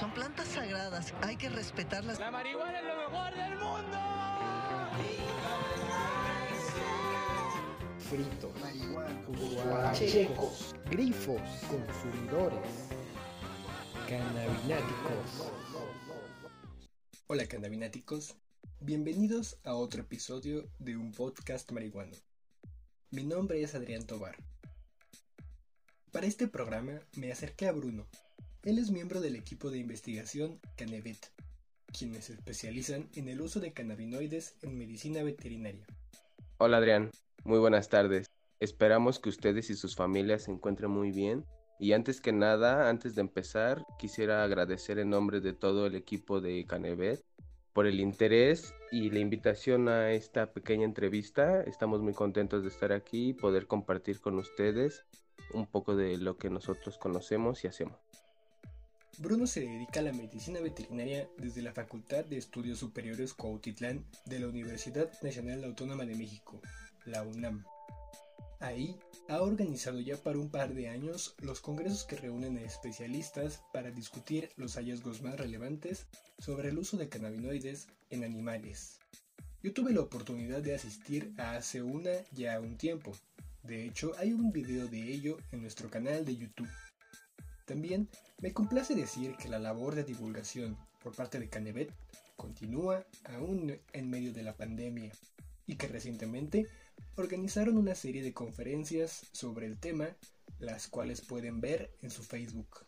Son plantas sagradas, hay que respetarlas. La marihuana es lo mejor del mundo. Fritos, marihuana, checos, grifos, consumidores, cannabináticos. Hola cannabináticos, bienvenidos a otro episodio de un podcast marihuano. Mi nombre es Adrián Tobar. Para este programa me acerqué a Bruno. Él es miembro del equipo de investigación Canevet, quienes se especializan en el uso de cannabinoides en medicina veterinaria. Hola Adrián, muy buenas tardes. Esperamos que ustedes y sus familias se encuentren muy bien. Y antes que nada, antes de empezar, quisiera agradecer en nombre de todo el equipo de Canevet por el interés y la invitación a esta pequeña entrevista. Estamos muy contentos de estar aquí y poder compartir con ustedes un poco de lo que nosotros conocemos y hacemos. Bruno se dedica a la medicina veterinaria desde la Facultad de Estudios Superiores Cuautitlán de la Universidad Nacional Autónoma de México, la UNAM. Ahí ha organizado ya para un par de años los congresos que reúnen a especialistas para discutir los hallazgos más relevantes sobre el uso de cannabinoides en animales. Yo tuve la oportunidad de asistir a hace una ya un tiempo. De hecho, hay un video de ello en nuestro canal de YouTube. También me complace decir que la labor de divulgación por parte de Canevet continúa aún en medio de la pandemia y que recientemente organizaron una serie de conferencias sobre el tema, las cuales pueden ver en su Facebook.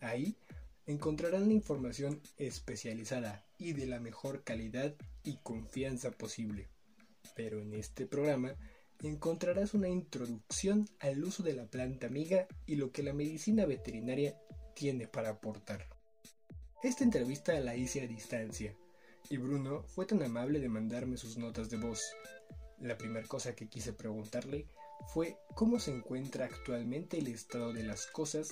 Ahí encontrarán la información especializada y de la mejor calidad y confianza posible. Pero en este programa encontrarás una introducción al uso de la planta amiga y lo que la medicina veterinaria tiene para aportar. Esta entrevista la hice a distancia, y Bruno fue tan amable de mandarme sus notas de voz. La primera cosa que quise preguntarle fue cómo se encuentra actualmente el estado de las cosas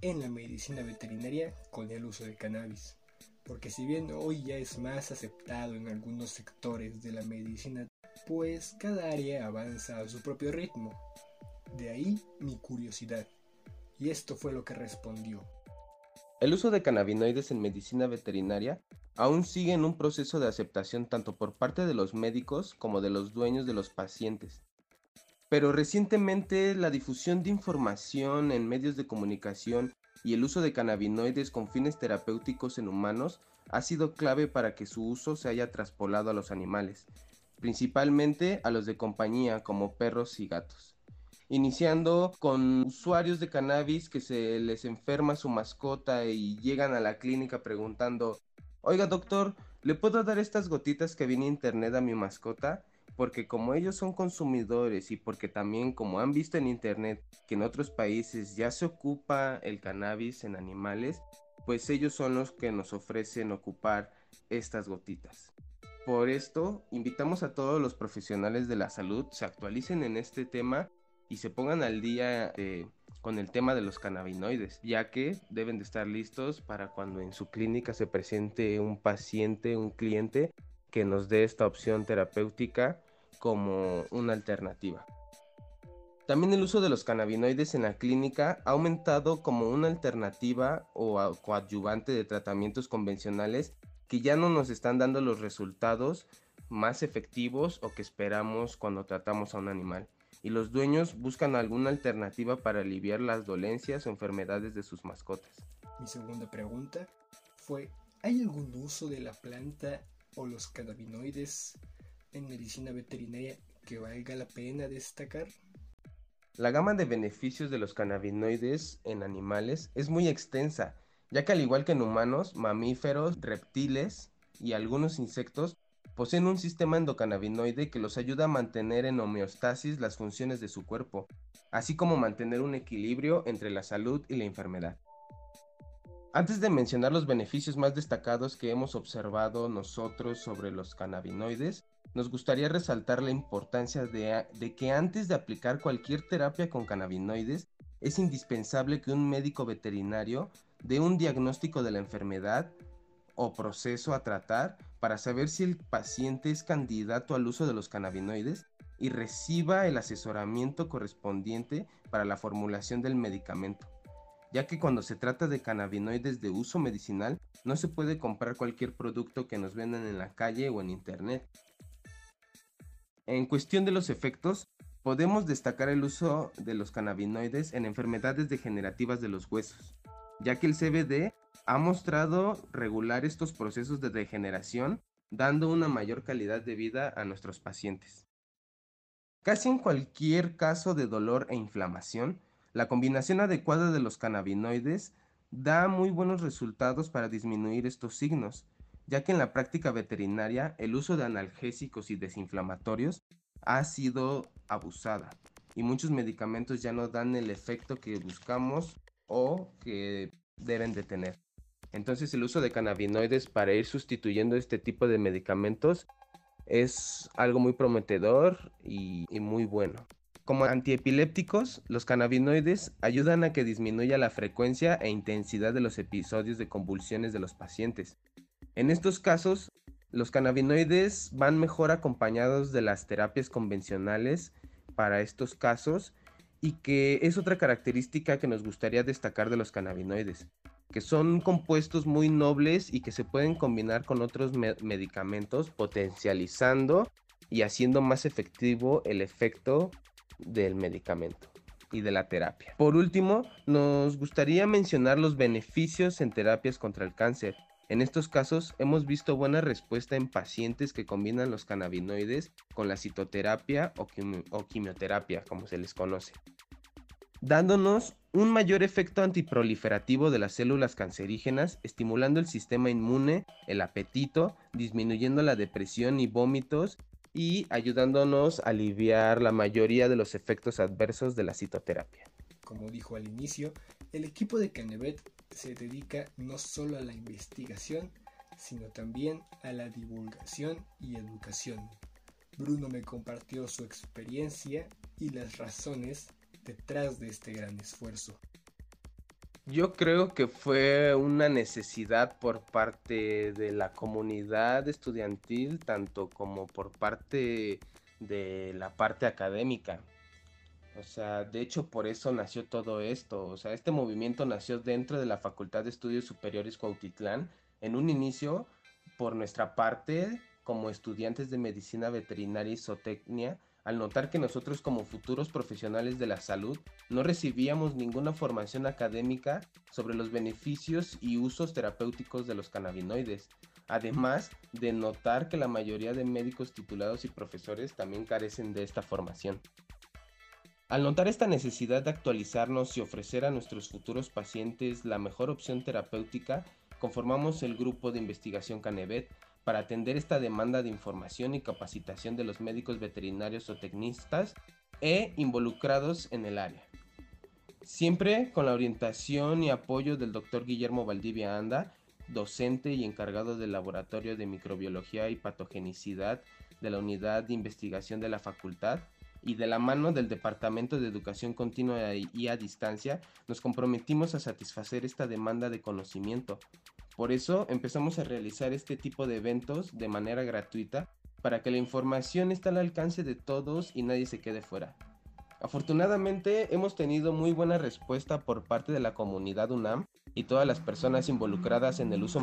en la medicina veterinaria con el uso de cannabis. Porque si bien hoy ya es más aceptado en algunos sectores de la medicina, pues cada área avanza a su propio ritmo. De ahí mi curiosidad. Y esto fue lo que respondió. El uso de cannabinoides en medicina veterinaria aún sigue en un proceso de aceptación tanto por parte de los médicos como de los dueños de los pacientes. Pero recientemente la difusión de información en medios de comunicación y el uso de cannabinoides con fines terapéuticos en humanos ha sido clave para que su uso se haya traspolado a los animales, principalmente a los de compañía como perros y gatos iniciando con usuarios de cannabis que se les enferma su mascota y llegan a la clínica preguntando, oiga doctor, ¿le puedo dar estas gotitas que viene internet a mi mascota? Porque como ellos son consumidores y porque también como han visto en internet que en otros países ya se ocupa el cannabis en animales, pues ellos son los que nos ofrecen ocupar estas gotitas. Por esto, invitamos a todos los profesionales de la salud se actualicen en este tema y se pongan al día eh, con el tema de los cannabinoides, ya que deben de estar listos para cuando en su clínica se presente un paciente, un cliente que nos dé esta opción terapéutica como una alternativa. También el uso de los cannabinoides en la clínica ha aumentado como una alternativa o coadyuvante de tratamientos convencionales que ya no nos están dando los resultados más efectivos o que esperamos cuando tratamos a un animal y los dueños buscan alguna alternativa para aliviar las dolencias o enfermedades de sus mascotas. Mi segunda pregunta fue, ¿hay algún uso de la planta o los cannabinoides en medicina veterinaria que valga la pena destacar? La gama de beneficios de los cannabinoides en animales es muy extensa, ya que al igual que en humanos, mamíferos, reptiles y algunos insectos poseen un sistema endocannabinoide que los ayuda a mantener en homeostasis las funciones de su cuerpo, así como mantener un equilibrio entre la salud y la enfermedad. Antes de mencionar los beneficios más destacados que hemos observado nosotros sobre los cannabinoides, nos gustaría resaltar la importancia de, de, que antes de aplicar cualquier terapia con cannabinoides, es indispensable que un médico veterinario dé un diagnóstico de la enfermedad o proceso a tratar para saber si el paciente es candidato al uso de los cannabinoides y reciba el asesoramiento correspondiente para la formulación del medicamento. ya que cuando se trata de cannabinoides de uso medicinal, no se puede comprar cualquier producto que nos vendan en la calle o en internet. En cuestión de los efectos, podemos destacar el uso de los cannabinoides en enfermedades degenerativas de los huesos, ya que el CBD ha mostrado regular estos procesos de degeneración, dando una mayor calidad de vida a nuestros pacientes. Casi en cualquier caso de dolor e inflamación, la combinación adecuada de los cannabinoides da muy buenos resultados para disminuir estos signos, ya que en la práctica veterinaria el uso de analgésicos y desinflamatorios ha sido abusada y muchos medicamentos ya no dan el efecto que buscamos o que deben de tener. Entonces el uso de cannabinoides para ir sustituyendo este tipo de medicamentos es algo muy prometedor y, y muy bueno. Como antiepilépticos, los cannabinoides ayudan a que disminuya la frecuencia e intensidad de los episodios de convulsiones de los pacientes. En estos casos, los cannabinoides van mejor acompañados de las terapias convencionales para estos casos y que es otra característica que nos gustaría destacar de los cannabinoides, que son compuestos muy nobles y que se pueden combinar con otros medicamentos potencializando y haciendo más efectivo el efecto del medicamento y de la terapia. Por último, nos gustaría mencionar los beneficios en terapias contra el cáncer. En estos casos hemos visto buena respuesta en pacientes que combinan los cannabinoides con la citoterapia o, quimioterapia, como se les conoce, dándonos un mayor efecto antiproliferativo de las células cancerígenas, estimulando el sistema inmune, el apetito, disminuyendo la depresión y vómitos y ayudándonos a aliviar la mayoría de los efectos adversos de la citoterapia. Como dijo al inicio, el equipo de Canevet se dedica no solo a la investigación, sino también a la divulgación y educación. Bruno me compartió su experiencia y las razones detrás de este gran esfuerzo. Yo creo que fue una necesidad por parte de la comunidad estudiantil, tanto como por parte de la parte académica. O sea, de hecho por eso nació todo esto. O sea, este movimiento nació dentro de la Facultad de Estudios Superiores Cuautitlán, en un inicio por nuestra parte como estudiantes de medicina veterinaria y zootecnia, al notar que nosotros como futuros profesionales de la salud no recibíamos ninguna formación académica sobre los beneficios y usos terapéuticos de los cannabinoides, además de notar que la mayoría de médicos titulados y profesores también carecen de esta formación. Al notar esta necesidad de actualizarnos y ofrecer a nuestros futuros pacientes la mejor opción terapéutica, conformamos el grupo de investigación Canevet para atender esta demanda de información y capacitación de los médicos veterinarios o tecnistas e involucrados en el área. Siempre con la orientación y apoyo del doctor Guillermo Valdivia Anda, docente y encargado del Laboratorio de Microbiología y Patogenicidad de la Unidad de Investigación de la Facultad, y de la mano del Departamento de Educación Continua y a Distancia, nos comprometimos a satisfacer esta demanda de conocimiento, por eso empezamos a realizar este tipo de eventos de manera gratuita para que la información esté al alcance de todos y nadie se quede fuera. Afortunadamente hemos tenido muy buena respuesta por parte de la comunidad UNAM y todas las personas involucradas en el uso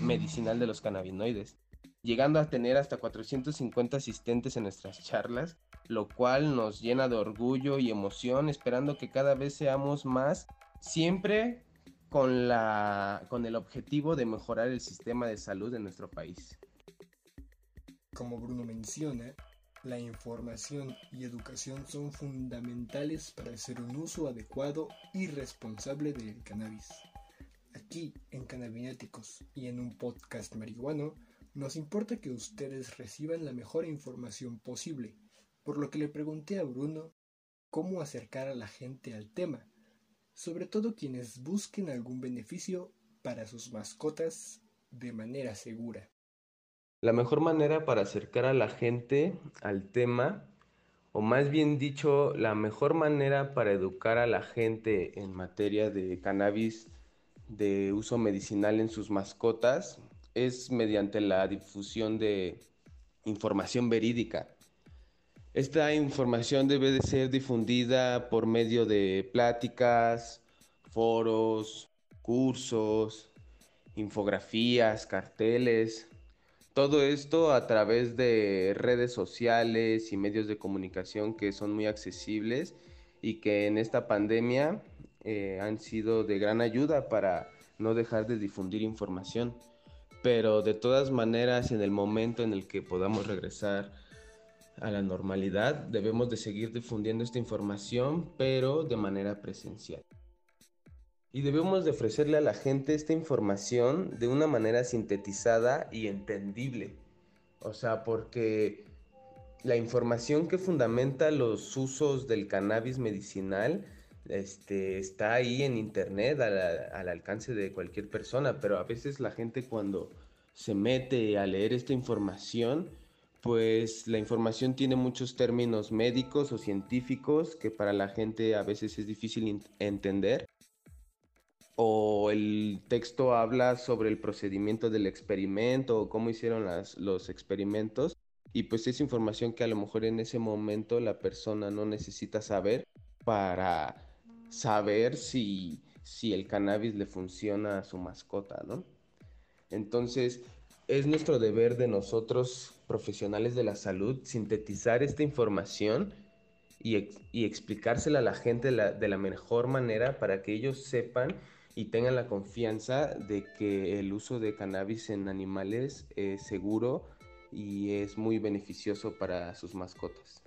medicinal de los cannabinoides, llegando a tener hasta 450 asistentes en nuestras charlas, lo cual nos llena de orgullo y emoción, esperando que cada vez seamos más, siempre con, la, con el objetivo de mejorar el sistema de salud de nuestro país. Como Bruno menciona, la información y educación son fundamentales para hacer un uso adecuado y responsable del cannabis. Aquí, en Cannabinéticos y en un podcast marihuano, nos importa que ustedes reciban la mejor información posible, por lo que le pregunté a Bruno cómo acercar a la gente al tema sobre todo quienes busquen algún beneficio para sus mascotas de manera segura. La mejor manera para acercar a la gente al tema, o más bien dicho, la mejor manera para educar a la gente en materia de cannabis de uso medicinal en sus mascotas es mediante la difusión de información verídica. Esta información debe de ser difundida por medio de pláticas, foros, cursos, infografías, carteles, todo esto a través de redes sociales y medios de comunicación que son muy accesibles y que en esta pandemia eh, han sido de gran ayuda para no dejar de difundir información. Pero de todas maneras, en el momento en el que podamos regresar a la normalidad, debemos de seguir difundiendo esta información, pero de manera presencial. Y debemos de ofrecerle a la gente esta información de una manera sintetizada y entendible. O sea, porque la información que fundamenta los usos del cannabis medicinal este, está ahí en internet al, alcance de cualquier persona, pero a veces la gente cuando se mete a leer esta información, pues la información tiene muchos términos médicos o científicos que para la gente a veces es difícil entender o el texto habla sobre el procedimiento del experimento o cómo hicieron los experimentos y pues es información que a lo mejor en ese momento la persona no necesita saber para saber si, si el cannabis le funciona a su mascota, ¿no? Entonces, es nuestro deber de nosotros, profesionales de la salud, sintetizar esta información y, explicársela a la gente de la, de la mejor manera para que ellos sepan y tengan la confianza de que el uso de cannabis en animales es seguro y es muy beneficioso para sus mascotas.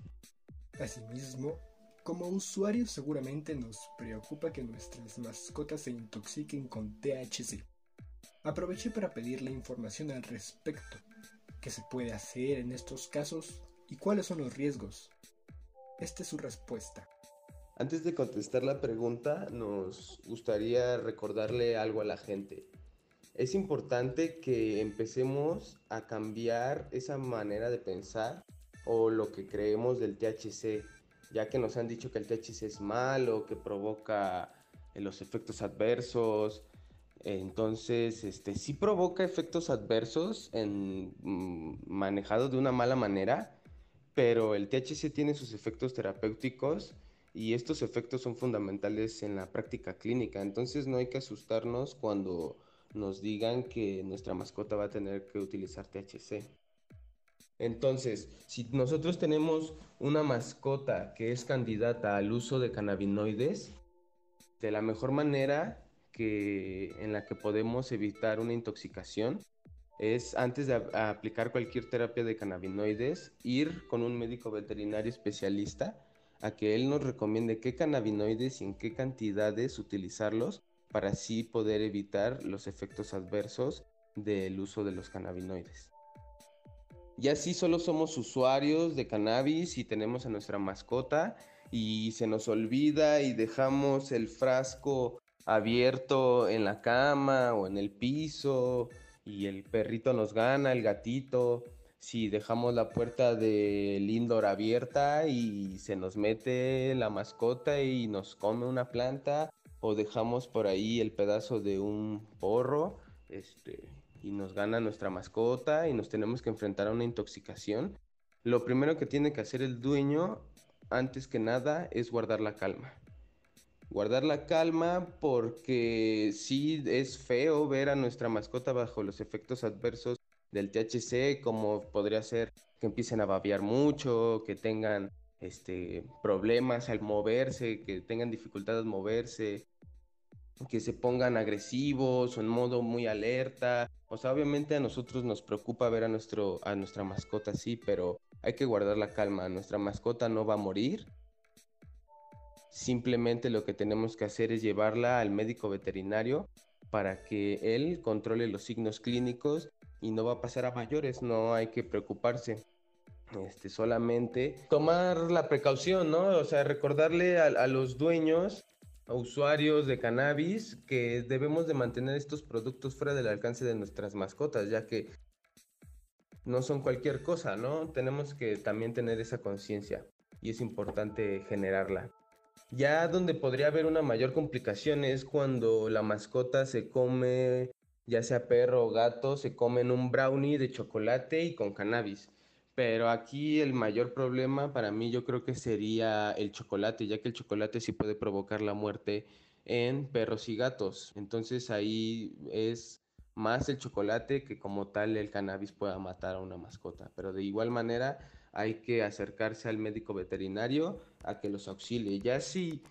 Asimismo, como usuarios seguramente nos preocupa que nuestras mascotas se intoxiquen con THC. Aproveché para pedirle información al respecto. ¿Qué se puede hacer en estos casos y cuáles son los riesgos? Esta es su respuesta. Antes de contestar la pregunta, nos gustaría recordarle algo a la gente. Es importante que empecemos a cambiar esa manera de pensar o lo que creemos del THC, ya que nos han dicho que el THC es malo, que provoca los efectos adversos. Entonces, este sí provoca efectos adversos en mm, manejado de una mala manera, pero el THC tiene sus efectos terapéuticos y estos efectos son fundamentales en la práctica clínica. Entonces no hay que asustarnos cuando nos digan que nuestra mascota va a tener que utilizar THC. Entonces, si nosotros tenemos una mascota que es candidata al uso de cannabinoides, de la mejor manera que en la que podemos evitar una intoxicación es antes de aplicar cualquier terapia de cannabinoides ir con un médico veterinario especialista a que él nos recomiende qué cannabinoides y en qué cantidades utilizarlos para así poder evitar los efectos adversos del uso de los cannabinoides. Y así solo somos usuarios de cannabis y tenemos a nuestra mascota y se nos olvida y dejamos el frasco abierto en la cama o en el piso y el perrito nos gana, el gatito si dejamos la puerta del indoor abierta y se nos mete la mascota y nos come una planta o dejamos por ahí el pedazo de un porro este, y nos gana nuestra mascota y nos tenemos que enfrentar a una intoxicación, lo primero que tiene que hacer el dueño antes que nada es guardar la calma. Guardar la calma porque sí es feo ver a nuestra mascota bajo los efectos adversos del THC, como podría ser que empiecen a babear mucho, que tengan este, problemas al moverse, que tengan dificultades al moverse, que se pongan agresivos o en modo muy alerta. O sea, obviamente a nosotros nos preocupa ver a, nuestro, a nuestra mascota así, pero hay que guardar la calma. Nuestra mascota no va a morir. Simplemente lo que tenemos que hacer es llevarla al médico veterinario para que él controle los signos clínicos y no va a pasar a mayores, no hay que preocuparse. Este, solamente tomar la precaución, ¿no? O sea, recordarle a, los dueños, a usuarios de cannabis, que debemos de mantener estos productos fuera del alcance de nuestras mascotas, ya que no son cualquier cosa, ¿no? Tenemos que también tener esa conciencia y es importante generarla. Ya donde podría haber una mayor complicación es cuando la mascota se come ya sea perro o gato, se comen un brownie de chocolate y con cannabis. Pero aquí el mayor problema para mí yo creo que sería el chocolate, ya que el chocolate sí puede provocar la muerte en perros y gatos. Entonces ahí es más el chocolate que como tal el cannabis pueda matar a una mascota. Pero de igual manera hay que acercarse al médico veterinario a que los auxilie. Ya si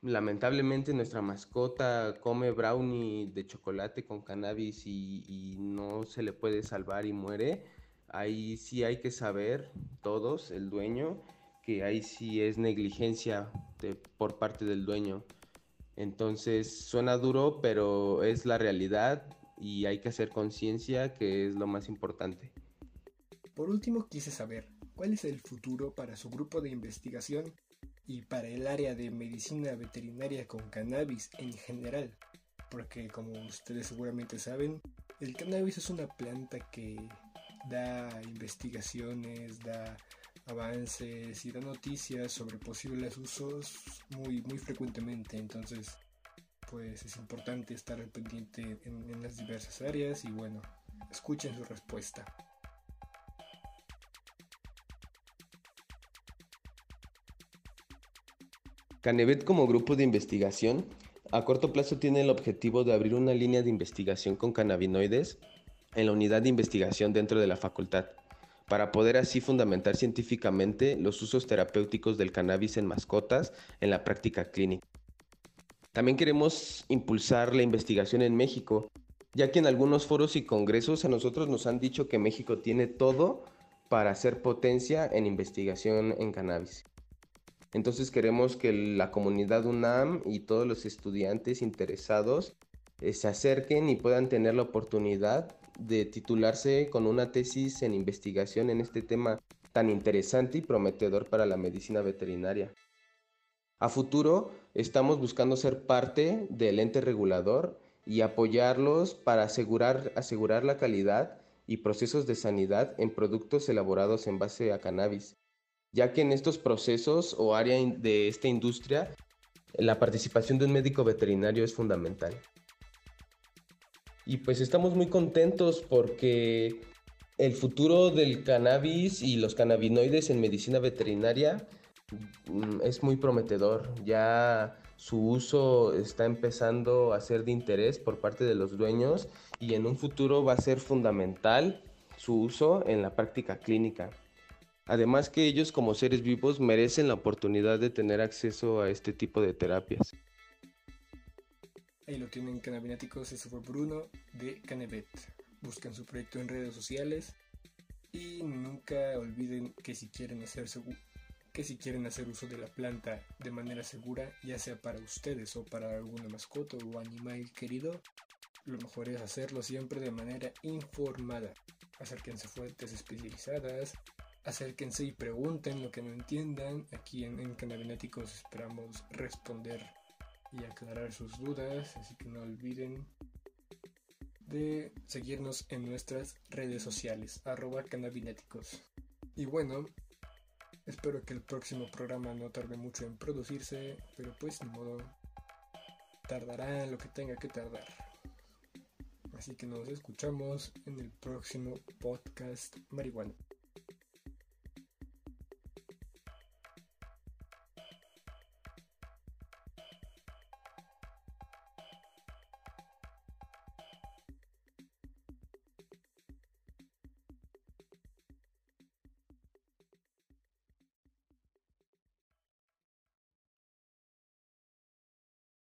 lamentablemente nuestra mascota come brownie de chocolate con cannabis y, no se le puede salvar y muere, ahí sí hay que saber todos, el dueño, que ahí sí es negligencia por parte del dueño. Entonces suena duro, pero es la realidad y hay que hacer conciencia que es lo más importante. Por último, quise saber cuál es el futuro para su grupo de investigación y para el área de medicina veterinaria con cannabis en general. Porque como ustedes seguramente saben, el cannabis es una planta que da investigaciones, da avances y da noticias sobre posibles usos muy, muy frecuentemente. Entonces, pues es importante estar al pendiente en, en las diversas áreas y bueno, escuchen su respuesta. Canevet como grupo de investigación a corto plazo tiene el objetivo de abrir una línea de investigación con cannabinoides en la unidad de investigación dentro de la facultad, para poder así fundamentar científicamente los usos terapéuticos del cannabis en mascotas en la práctica clínica. También queremos impulsar la investigación en México, ya que en algunos foros y congresos a nosotros nos han dicho que México tiene todo para ser potencia en investigación en cannabis. Entonces queremos que la comunidad UNAM y todos los estudiantes interesados eh, se acerquen y puedan tener la oportunidad de titularse con una tesis en investigación en este tema tan interesante y prometedor para la medicina veterinaria. A futuro estamos buscando ser parte del ente regulador y apoyarlos para asegurar, asegurar la calidad y procesos de sanidad en productos elaborados en base a cannabis ya que en estos procesos o área de esta industria la participación de un médico veterinario es fundamental. Y pues estamos muy contentos porque el futuro del cannabis y los cannabinoides en medicina veterinaria mm, es muy prometedor. Ya su uso está empezando a ser de interés por parte de los dueños y en un futuro va a ser fundamental su uso en la práctica clínica. Además que ellos como seres vivos merecen la oportunidad de tener acceso a este tipo de terapias. Ahí lo tienen Cannabináticos, ese fue Bruno de Canevet. Buscan su proyecto en redes sociales y nunca olviden que si quieren hacer que si quieren hacer uso de la planta de manera segura, ya sea para ustedes o para alguna mascota o animal querido, lo mejor es hacerlo siempre de manera informada. Acérquense fuentes especializadas, acérquense y pregunten lo que no entiendan. Aquí en, en esperamos responder y aclarar sus dudas, así que no olviden de seguirnos en nuestras redes sociales, arroba cannabinéticos. Y bueno, espero que el próximo programa no tarde mucho en producirse, pero pues ni modo, tardará lo que tenga que tardar. Así que nos escuchamos en el próximo podcast marihuana.